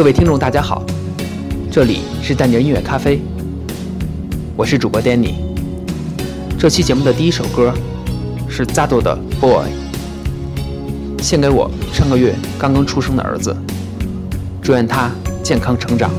各位听众，大家好，这里是蛋卷音乐咖啡，我是主播 Danny。这期节目的第一首歌是 Zado 的《Boy》，献给我上个月刚刚出生的儿子，祝愿他健康成长。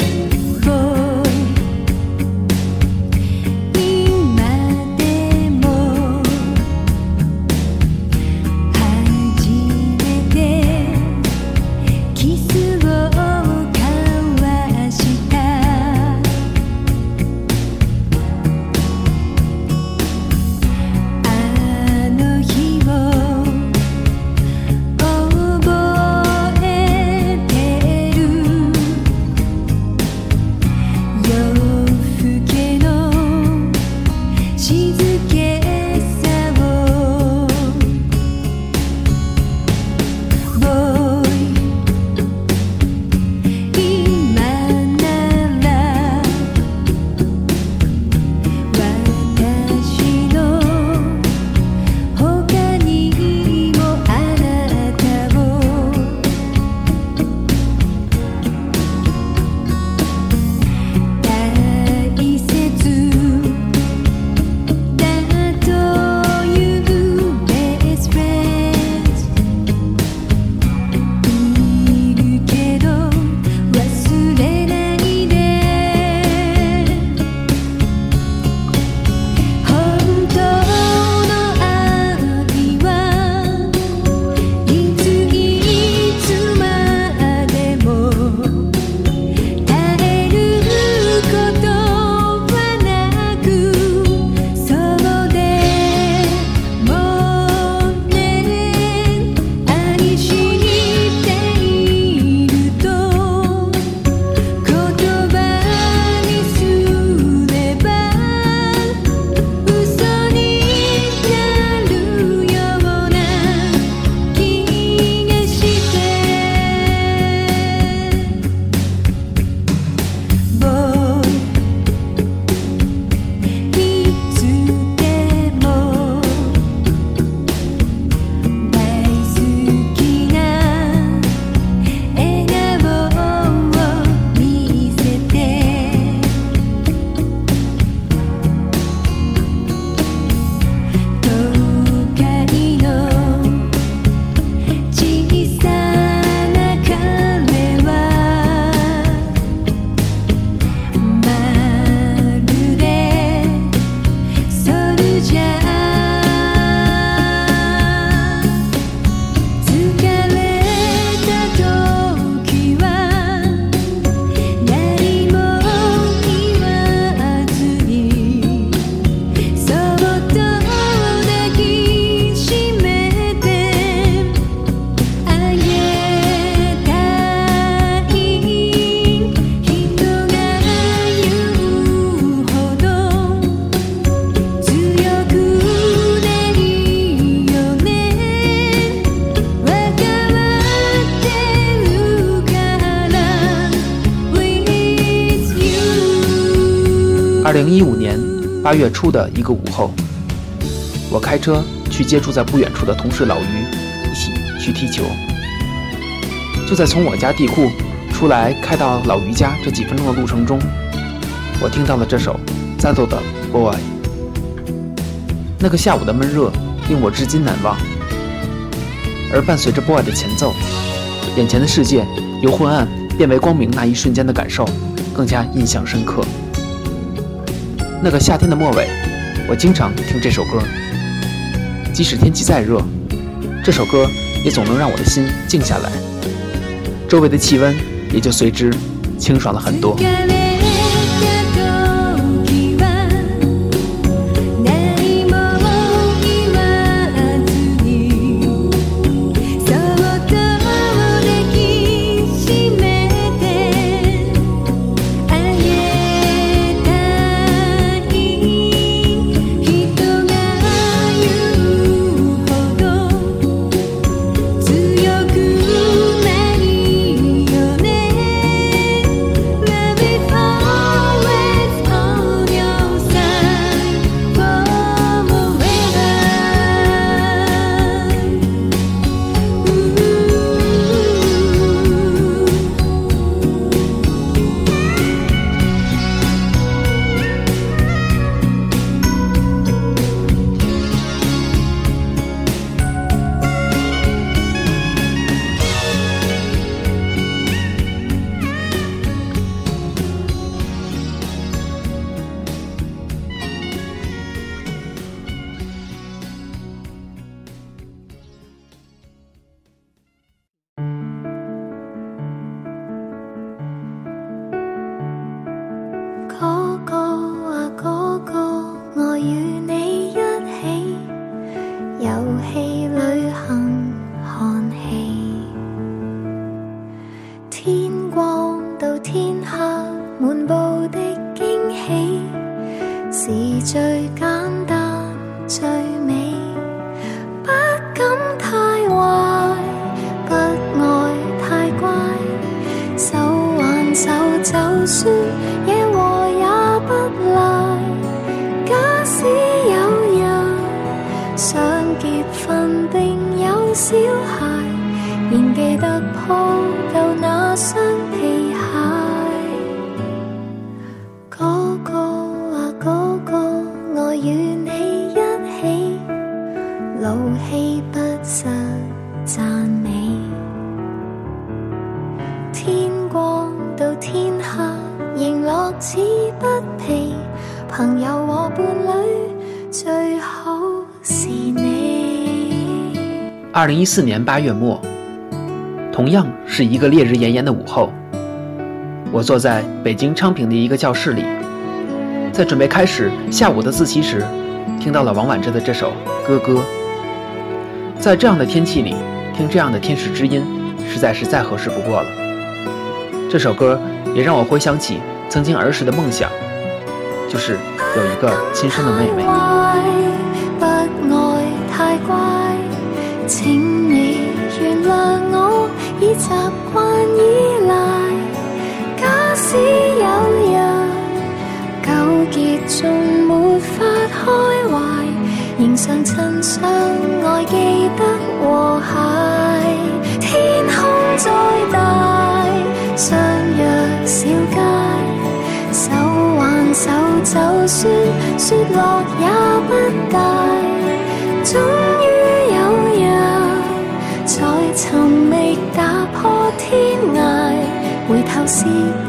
八月初的一个午后，我开车去接住在不远处的同事老于，一起去踢球。就在从我家地库出来开到老于家这几分钟的路程中，我听到了这首《战斗的 Boy》。那个下午的闷热令我至今难忘，而伴随着《Boy》的前奏，眼前的世界由昏暗变为光明那一瞬间的感受，更加印象深刻。那个夏天的末尾，我经常听这首歌。即使天气再热，这首歌也总能让我的心静下来，周围的气温也就随之清爽了很多。最简单，最美。二零一四年八月末，同样是一个烈日炎炎的午后，我坐在北京昌平的一个教室里，在准备开始下午的自习时，听到了王婉之的这首歌歌。在这样的天气里，听这样的天使之音，实在是再合适不过了。这首歌也让我回想起曾经儿时的梦想，就是有一个亲生的妹妹。习惯依赖，假使有日纠结中没法开怀，仍常趁相爱，记得和谐。天空再大，相约小街，手挽手，就算雪落也不大。see.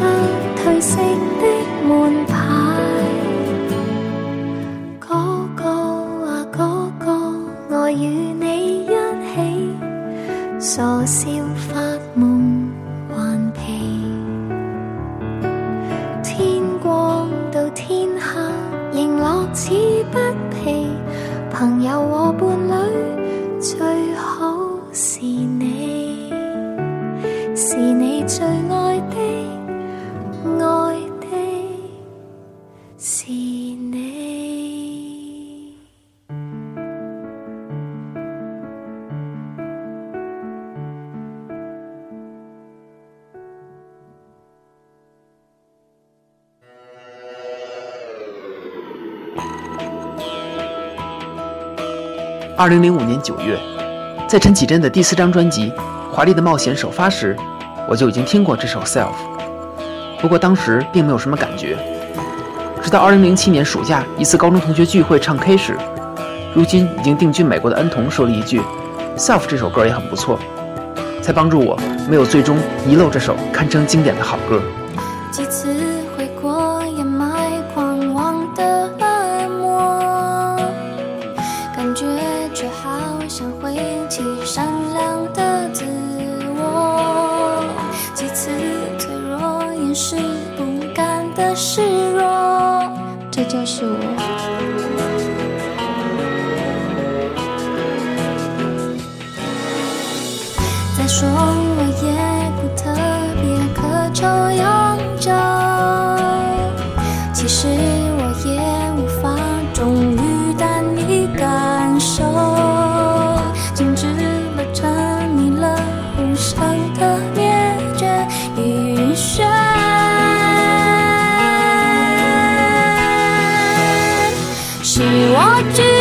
二零零五年九月，在陈绮贞的第四张专辑《华丽的冒险》首发时，我就已经听过这首《self》，不过当时并没有什么感觉。直到二零零七年暑假一次高中同学聚会唱 K 时，如今已经定居美国的恩童说了一句：“self 这首歌也很不错”，才帮助我没有最终遗漏这首堪称经典的好歌。cho sự you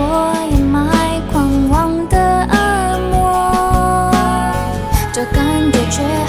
我掩埋狂妄的恶魔，这感觉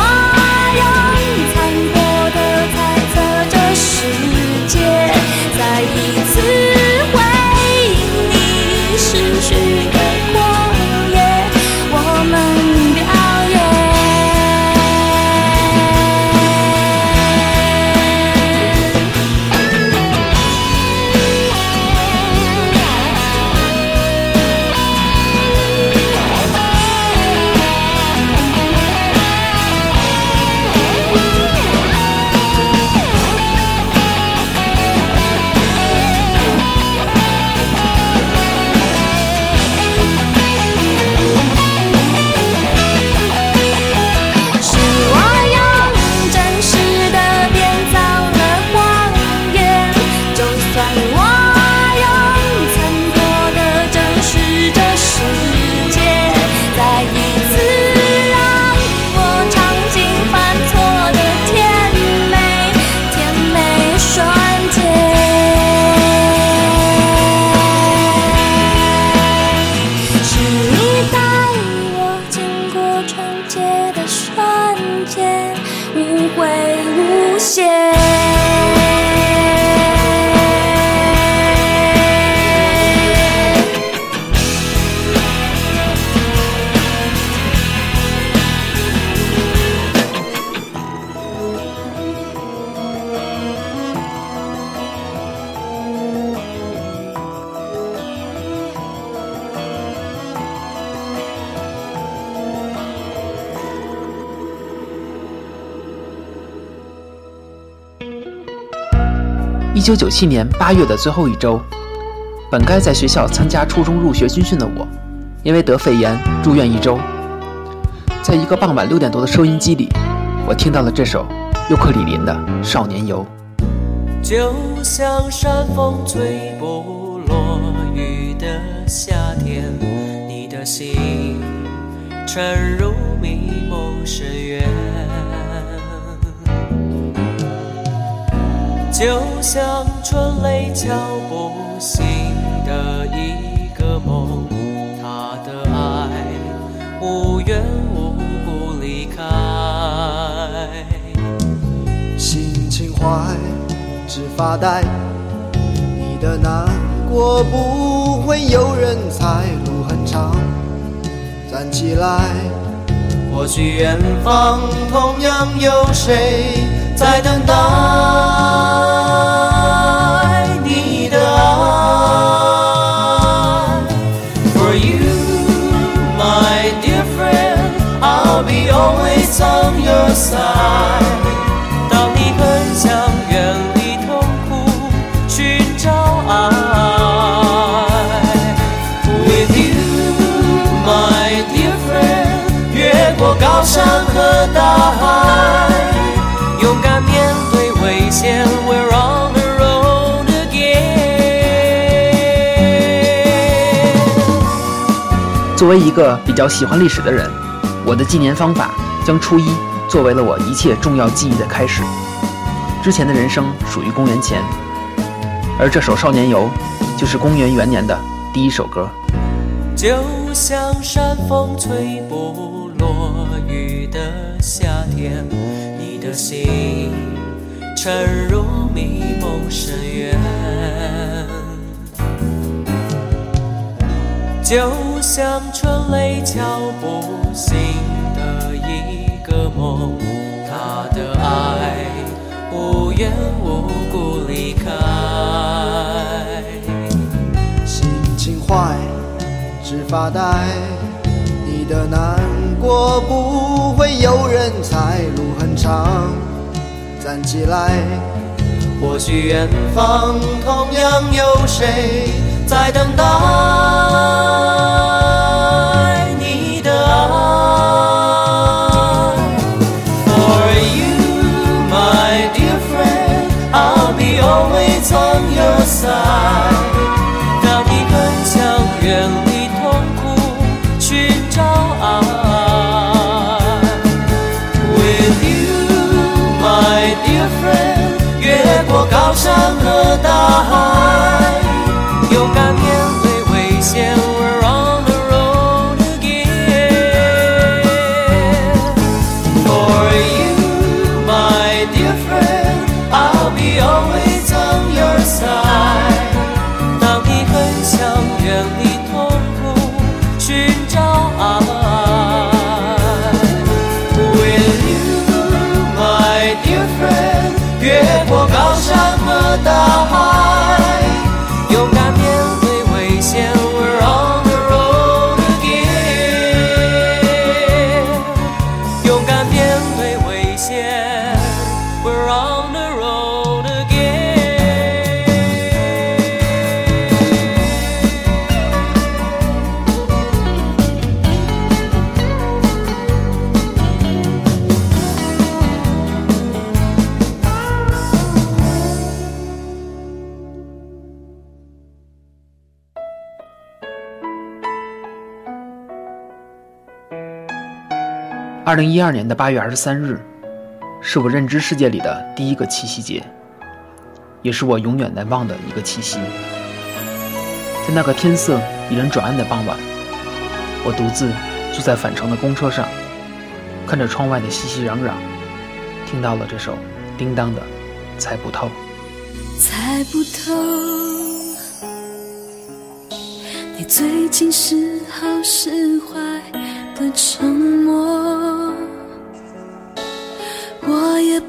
Whoa! 一九九七年八月的最后一周，本该在学校参加初中入学军训的我，因为得肺炎住院一周。在一个傍晚六点多的收音机里，我听到了这首尤克里林的《少年游》。就像山风吹不落雨的夏天，你的心沉入迷蒙深渊。就像春雷敲不醒的一个梦，他的爱无缘无故离开，心情坏只发呆，你的难过不会有人猜。路很长，站起来，或许远方同样有谁。在等待你的爱。For you, my dear friend, I'll be always on your side。当你很想远离痛苦，寻找爱。With you, my dear friend，越过高山和大海。作为一个比较喜欢历史的人，我的纪年方法将初一作为了我一切重要记忆的开始。之前的人生属于公元前，而这首《少年游》就是公元元年的第一首歌。就像山风吹过落雨的夏天，你的心。沉入迷梦深渊，就像春雷敲不醒的一个梦，他的爱无缘无故离开，心情坏只发呆，你的难过不会有人猜，路很长。站起来，或许远方同样有谁在等待。大海。二零一二年的八月二十三日，是我认知世界里的第一个七夕节，也是我永远难忘的一个七夕。在那个天色已然转暗的傍晚，我独自坐在返程的公车上，看着窗外的熙熙攘攘，听到了这首《叮当的猜不透》，猜不透你最近是好是坏的沉默。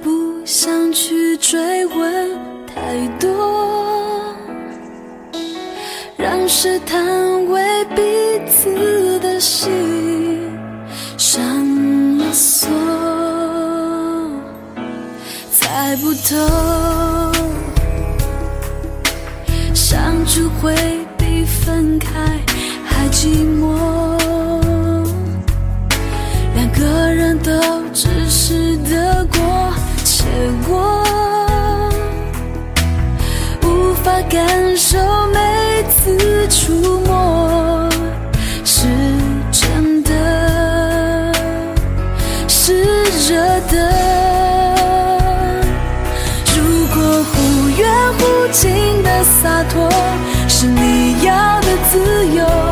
不想去追问太多，让试探为彼此的心上了锁，猜不透，相处会比分开还寂寞，两个人都只是得过。结果无法感受每次触摸是真的，是热的。如果忽远忽近的洒脱是你要的自由。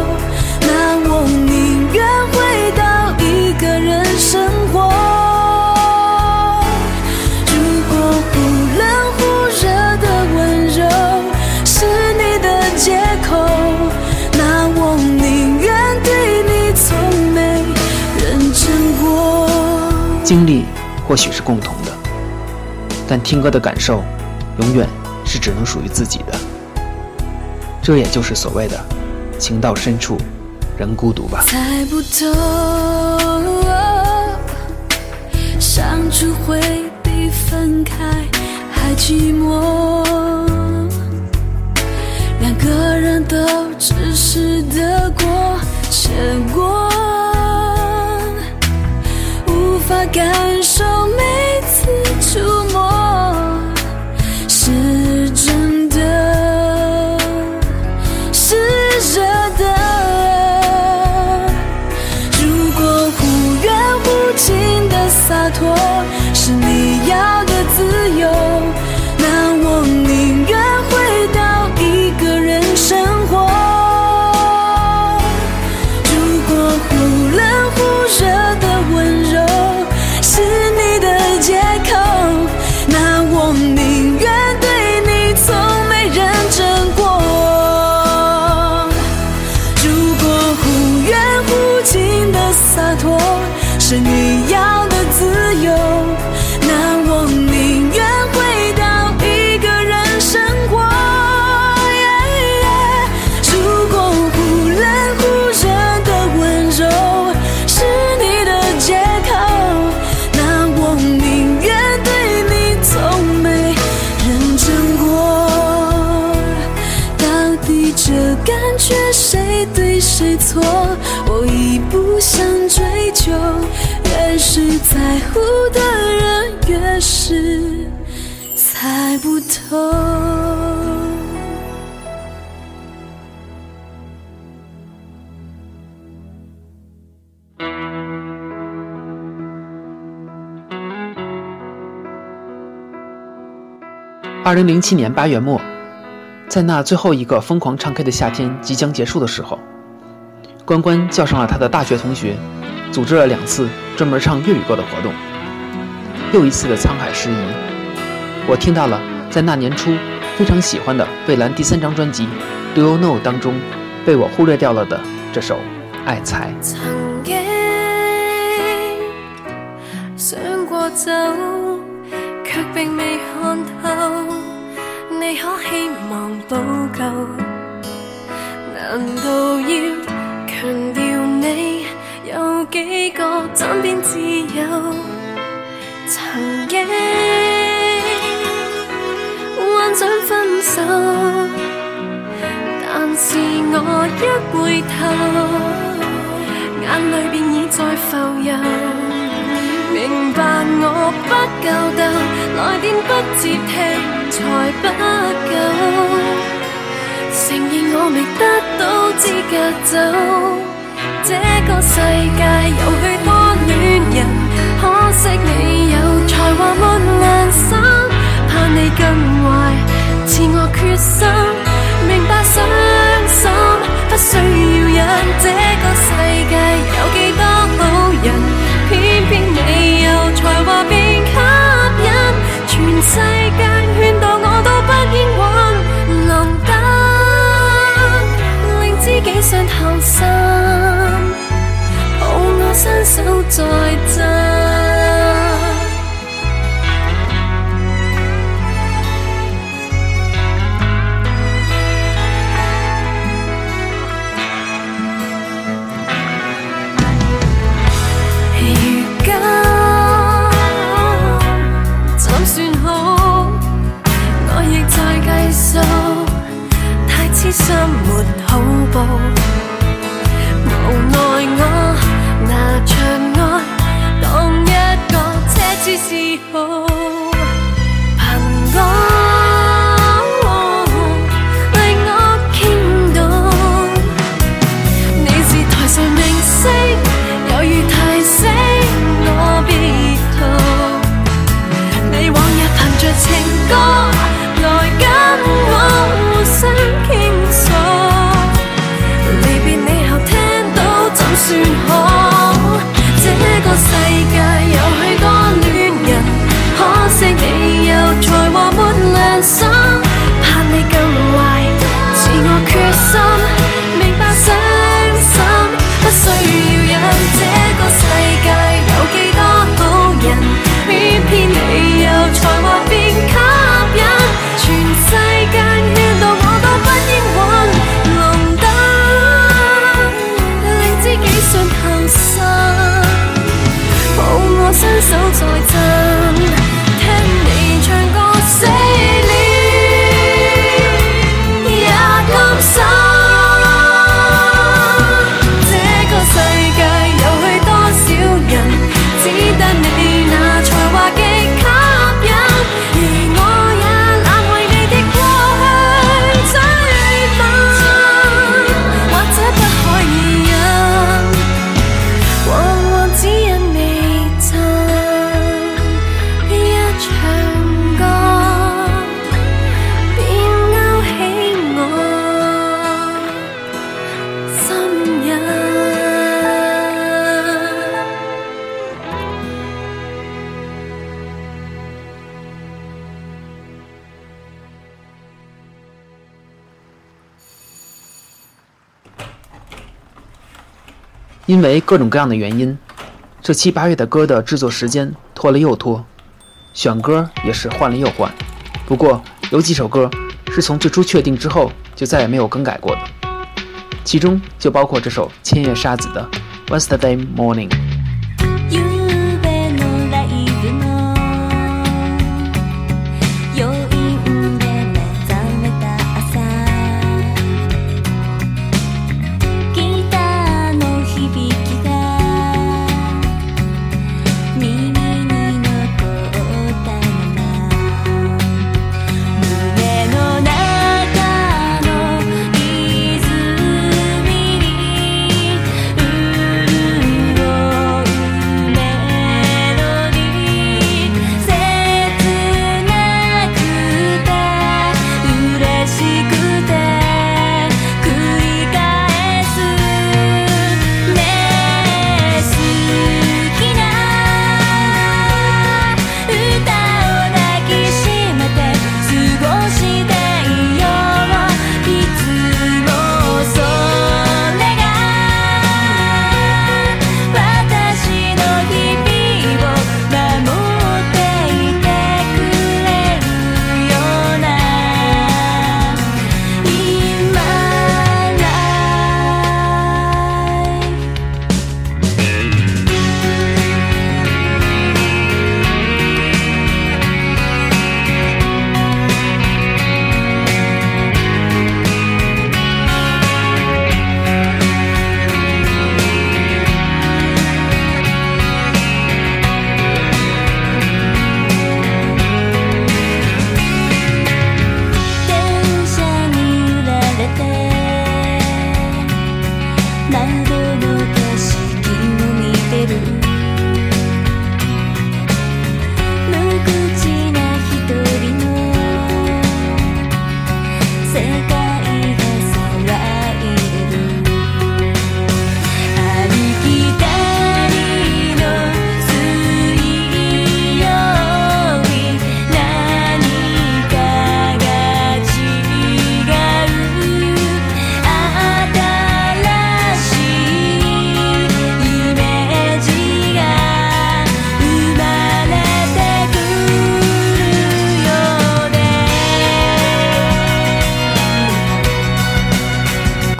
或许是共同的，但听歌的感受，永远是只能属于自己的。这也就是所谓的，情到深处，人孤独吧。两个人都只是得过过。且无法感受每次触摸。二零零七年八月末，在那最后一个疯狂唱 K 的夏天即将结束的时候，关关叫上了他的大学同学，组织了两次专门唱粤语歌的活动。又一次的沧海失遗，我听到了在那年初非常喜欢的卫兰第三张专辑《Do You Know》当中被我忽略掉了的这首《爱才》。你可希望補救？難道要強調你有幾個枕边挚友？曾經幻想分手，但是我一回頭，眼淚便已在浮游。明白我不够斗，来电不接听才不疚。承认我未得到资格走，这个世界有许多恋人，可惜你有才华没良心，怕你更坏，赐我决心。明白伤心不需要忍，这个世界有几多好人，偏偏。世界劝导我都不应玩，冷得令知己伤透心，抱我双手在。心没恐怖，无奈我拿着爱当一个奢侈嗜好。因为各种各样的原因，这七八月的歌的制作时间拖了又拖，选歌也是换了又换。不过有几首歌是从最初确定之后就再也没有更改过的，其中就包括这首千叶沙子的《Wednesday Morning》。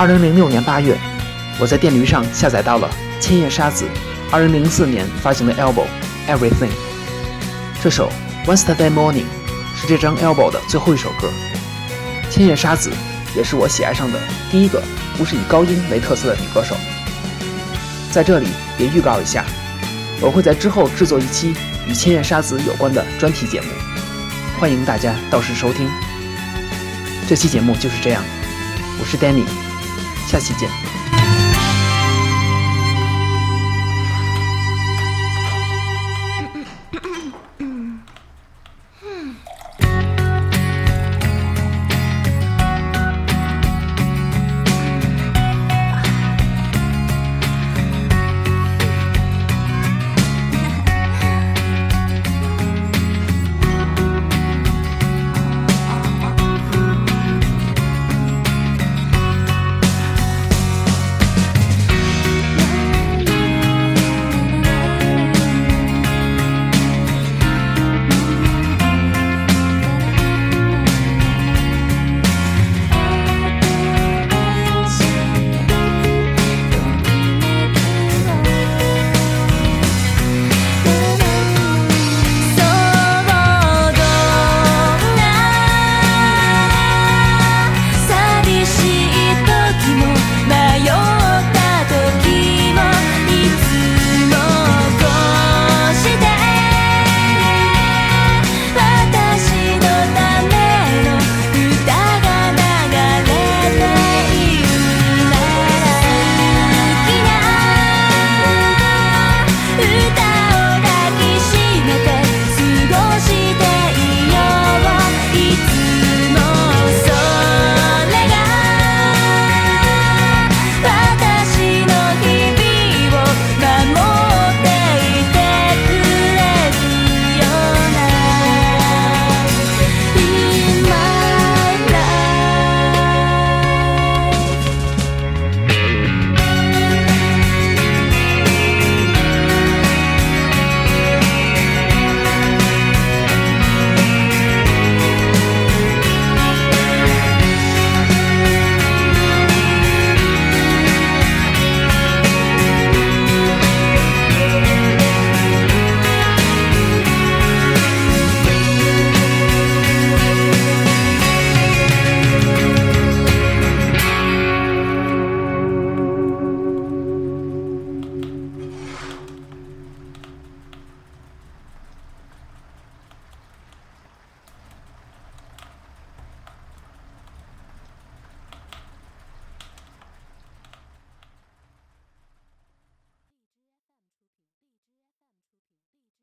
二零零六年八月，我在电驴上下载到了千叶沙子二零零四年发行的 Album Everything。这首 Wednesday Morning 是这张 Album 的最后一首歌。千叶沙子也是我喜爱上的第一个不是以高音为特色的女歌手。在这里也预告一下，我会在之后制作一期与千叶沙子有关的专题节目，欢迎大家到时收听。这期节目就是这样，我是 Danny。下期见。